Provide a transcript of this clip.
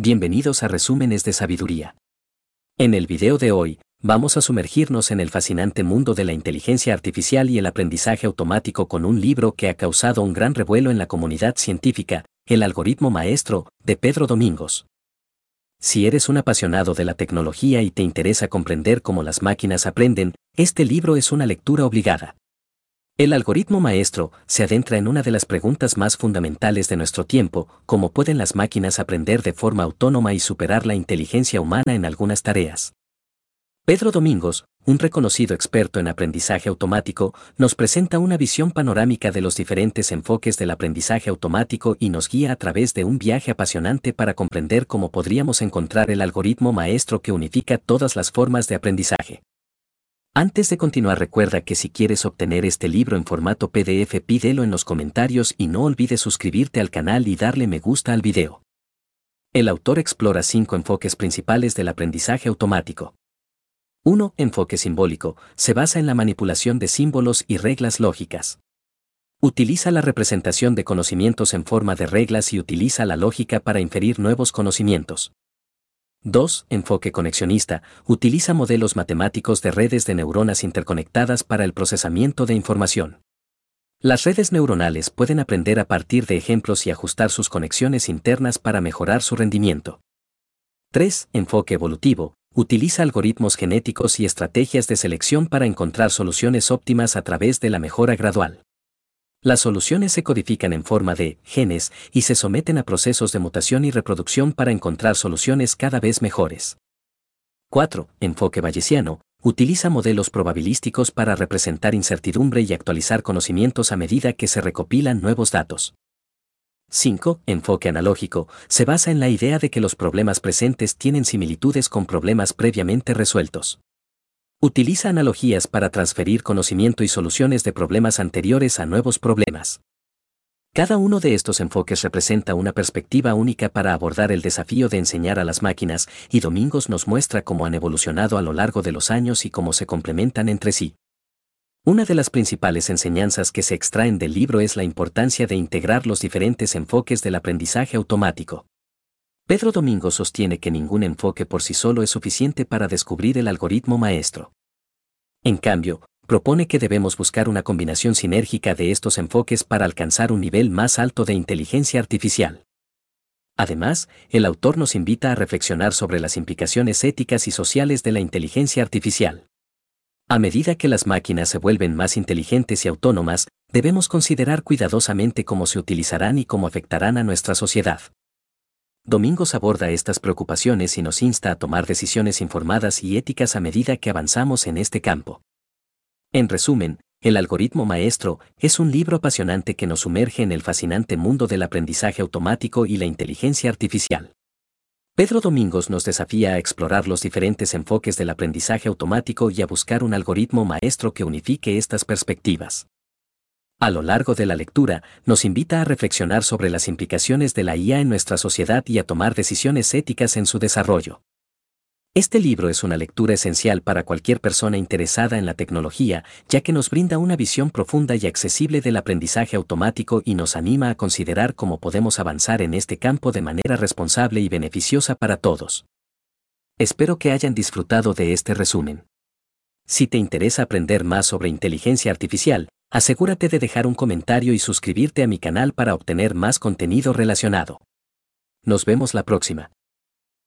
Bienvenidos a Resúmenes de Sabiduría. En el video de hoy, vamos a sumergirnos en el fascinante mundo de la inteligencia artificial y el aprendizaje automático con un libro que ha causado un gran revuelo en la comunidad científica, El algoritmo maestro, de Pedro Domingos. Si eres un apasionado de la tecnología y te interesa comprender cómo las máquinas aprenden, este libro es una lectura obligada. El algoritmo maestro se adentra en una de las preguntas más fundamentales de nuestro tiempo, cómo pueden las máquinas aprender de forma autónoma y superar la inteligencia humana en algunas tareas. Pedro Domingos, un reconocido experto en aprendizaje automático, nos presenta una visión panorámica de los diferentes enfoques del aprendizaje automático y nos guía a través de un viaje apasionante para comprender cómo podríamos encontrar el algoritmo maestro que unifica todas las formas de aprendizaje. Antes de continuar recuerda que si quieres obtener este libro en formato PDF pídelo en los comentarios y no olvides suscribirte al canal y darle me gusta al video. El autor explora cinco enfoques principales del aprendizaje automático. 1. Enfoque simbólico. Se basa en la manipulación de símbolos y reglas lógicas. Utiliza la representación de conocimientos en forma de reglas y utiliza la lógica para inferir nuevos conocimientos. 2. Enfoque conexionista. Utiliza modelos matemáticos de redes de neuronas interconectadas para el procesamiento de información. Las redes neuronales pueden aprender a partir de ejemplos y ajustar sus conexiones internas para mejorar su rendimiento. 3. Enfoque evolutivo. Utiliza algoritmos genéticos y estrategias de selección para encontrar soluciones óptimas a través de la mejora gradual. Las soluciones se codifican en forma de genes y se someten a procesos de mutación y reproducción para encontrar soluciones cada vez mejores. 4. Enfoque bayesiano. Utiliza modelos probabilísticos para representar incertidumbre y actualizar conocimientos a medida que se recopilan nuevos datos. 5. Enfoque analógico. Se basa en la idea de que los problemas presentes tienen similitudes con problemas previamente resueltos. Utiliza analogías para transferir conocimiento y soluciones de problemas anteriores a nuevos problemas. Cada uno de estos enfoques representa una perspectiva única para abordar el desafío de enseñar a las máquinas, y Domingos nos muestra cómo han evolucionado a lo largo de los años y cómo se complementan entre sí. Una de las principales enseñanzas que se extraen del libro es la importancia de integrar los diferentes enfoques del aprendizaje automático. Pedro Domingo sostiene que ningún enfoque por sí solo es suficiente para descubrir el algoritmo maestro. En cambio, propone que debemos buscar una combinación sinérgica de estos enfoques para alcanzar un nivel más alto de inteligencia artificial. Además, el autor nos invita a reflexionar sobre las implicaciones éticas y sociales de la inteligencia artificial. A medida que las máquinas se vuelven más inteligentes y autónomas, debemos considerar cuidadosamente cómo se utilizarán y cómo afectarán a nuestra sociedad. Domingos aborda estas preocupaciones y nos insta a tomar decisiones informadas y éticas a medida que avanzamos en este campo. En resumen, El algoritmo maestro es un libro apasionante que nos sumerge en el fascinante mundo del aprendizaje automático y la inteligencia artificial. Pedro Domingos nos desafía a explorar los diferentes enfoques del aprendizaje automático y a buscar un algoritmo maestro que unifique estas perspectivas. A lo largo de la lectura, nos invita a reflexionar sobre las implicaciones de la IA en nuestra sociedad y a tomar decisiones éticas en su desarrollo. Este libro es una lectura esencial para cualquier persona interesada en la tecnología, ya que nos brinda una visión profunda y accesible del aprendizaje automático y nos anima a considerar cómo podemos avanzar en este campo de manera responsable y beneficiosa para todos. Espero que hayan disfrutado de este resumen. Si te interesa aprender más sobre inteligencia artificial, asegúrate de dejar un comentario y suscribirte a mi canal para obtener más contenido relacionado. Nos vemos la próxima.